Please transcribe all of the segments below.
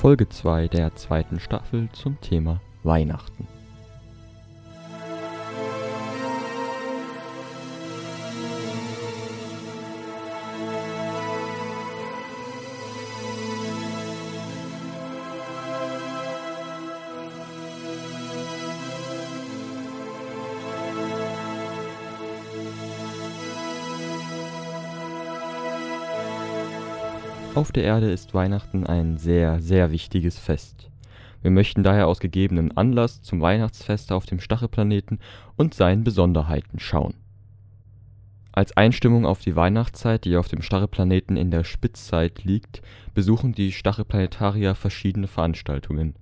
Folge 2 der zweiten Staffel zum Thema Weihnachten. Auf der Erde ist Weihnachten ein sehr, sehr wichtiges Fest. Wir möchten daher aus gegebenen Anlass zum Weihnachtsfest auf dem Stachelplaneten und seinen Besonderheiten schauen. Als Einstimmung auf die Weihnachtszeit, die auf dem Stachelplaneten in der Spitzzeit liegt, besuchen die Stachelplanetarier verschiedene Veranstaltungen,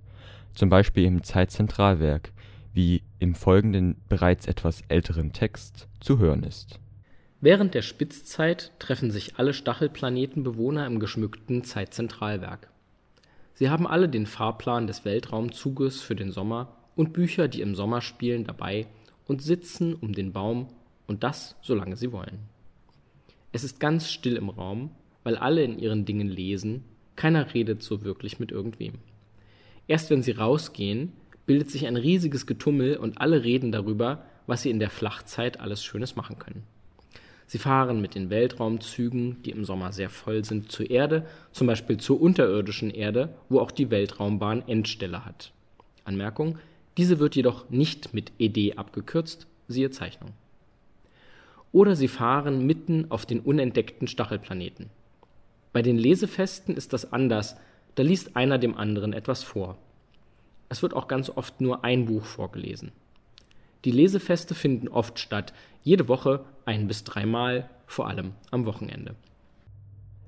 zum Beispiel im Zeitzentralwerk, wie im folgenden bereits etwas älteren Text zu hören ist Während der Spitzzeit treffen sich alle Stachelplanetenbewohner im geschmückten Zeitzentralwerk. Sie haben alle den Fahrplan des Weltraumzuges für den Sommer und Bücher, die im Sommer spielen, dabei und sitzen um den Baum und das, solange sie wollen. Es ist ganz still im Raum, weil alle in ihren Dingen lesen, keiner redet so wirklich mit irgendwem. Erst wenn sie rausgehen, bildet sich ein riesiges Getummel und alle reden darüber, was sie in der Flachzeit alles Schönes machen können. Sie fahren mit den Weltraumzügen, die im Sommer sehr voll sind, zur Erde, zum Beispiel zur unterirdischen Erde, wo auch die Weltraumbahn Endstelle hat. Anmerkung: Diese wird jedoch nicht mit ed abgekürzt, siehe Zeichnung. Oder sie fahren mitten auf den unentdeckten Stachelplaneten. Bei den Lesefesten ist das anders, da liest einer dem anderen etwas vor. Es wird auch ganz oft nur ein Buch vorgelesen. Die Lesefeste finden oft statt, jede Woche ein bis dreimal, vor allem am Wochenende.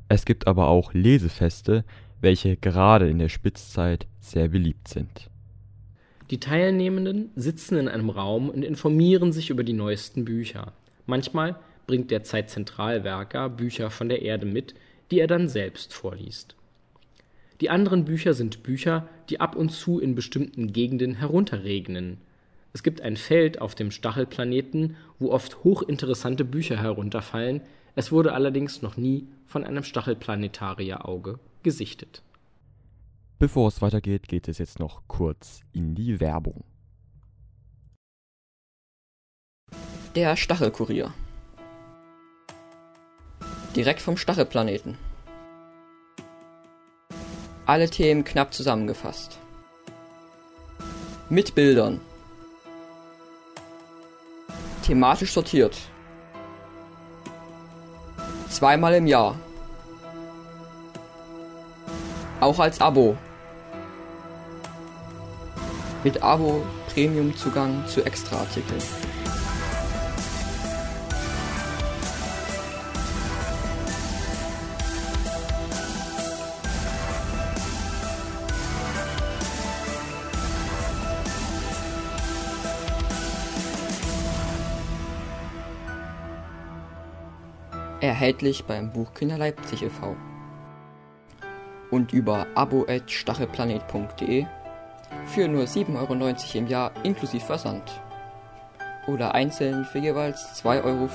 Es gibt aber auch Lesefeste, welche gerade in der Spitzzeit sehr beliebt sind. Die Teilnehmenden sitzen in einem Raum und informieren sich über die neuesten Bücher. Manchmal bringt der Zeitzentralwerker Bücher von der Erde mit, die er dann selbst vorliest. Die anderen Bücher sind Bücher, die ab und zu in bestimmten Gegenden herunterregnen, es gibt ein Feld auf dem Stachelplaneten, wo oft hochinteressante Bücher herunterfallen, es wurde allerdings noch nie von einem Stachelplanetarierauge gesichtet. Bevor es weitergeht, geht es jetzt noch kurz in die Werbung. Der Stachelkurier. Direkt vom Stachelplaneten. Alle Themen knapp zusammengefasst. Mit Bildern Thematisch sortiert. Zweimal im Jahr. Auch als Abo. Mit Abo Premium-Zugang zu Extraartikeln. Erhältlich beim Buchkinder Leipzig e.V. und über abo.stachelplanet.de für nur 7,90 Euro im Jahr inklusive Versand. Oder einzeln für jeweils 2,50 Euro.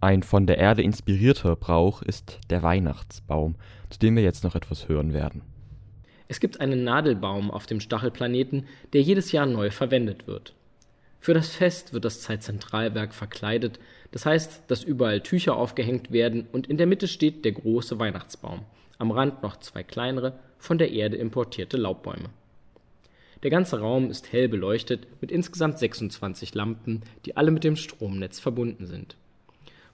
Ein von der Erde inspirierter Brauch ist der Weihnachtsbaum, zu dem wir jetzt noch etwas hören werden. Es gibt einen Nadelbaum auf dem Stachelplaneten, der jedes Jahr neu verwendet wird. Für das Fest wird das Zeitzentralwerk verkleidet, das heißt, dass überall Tücher aufgehängt werden und in der Mitte steht der große Weihnachtsbaum, am Rand noch zwei kleinere, von der Erde importierte Laubbäume. Der ganze Raum ist hell beleuchtet mit insgesamt 26 Lampen, die alle mit dem Stromnetz verbunden sind.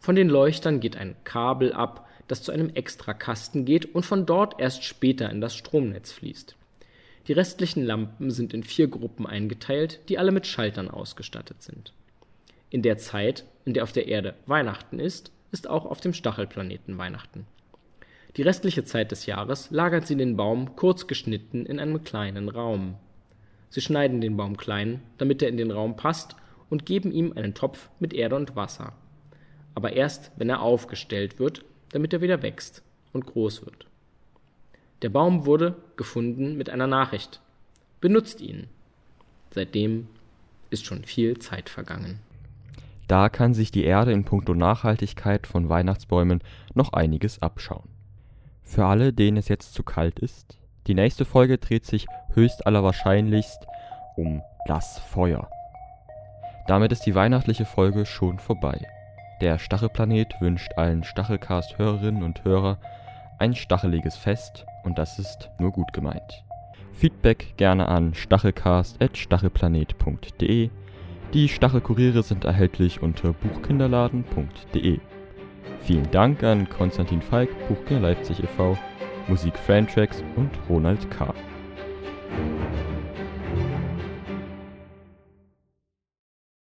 Von den Leuchtern geht ein Kabel ab, das zu einem Extrakasten geht und von dort erst später in das Stromnetz fließt die restlichen Lampen sind in vier Gruppen eingeteilt, die alle mit Schaltern ausgestattet sind. In der Zeit, in der auf der Erde Weihnachten ist, ist auch auf dem Stachelplaneten Weihnachten. Die restliche Zeit des Jahres lagern sie den Baum kurz geschnitten in einem kleinen Raum. Sie schneiden den Baum klein, damit er in den Raum passt, und geben ihm einen Topf mit Erde und Wasser. Aber erst, wenn er aufgestellt wird, damit er wieder wächst und groß wird. Der Baum wurde gefunden mit einer Nachricht. Benutzt ihn. Seitdem ist schon viel Zeit vergangen. Da kann sich die Erde in puncto Nachhaltigkeit von Weihnachtsbäumen noch einiges abschauen. Für alle, denen es jetzt zu kalt ist, die nächste Folge dreht sich höchst allerwahrscheinlichst um das Feuer. Damit ist die weihnachtliche Folge schon vorbei. Der Stachelplanet wünscht allen Stachelcast-Hörerinnen und Hörer ein stacheliges Fest und das ist nur gut gemeint. Feedback gerne an stachelcast.stachelplanet.de. Die Stachelkuriere sind erhältlich unter buchkinderladen.de. Vielen Dank an Konstantin Falk, Buchkinder Leipzig e.V., Musik Frantracks und Ronald K.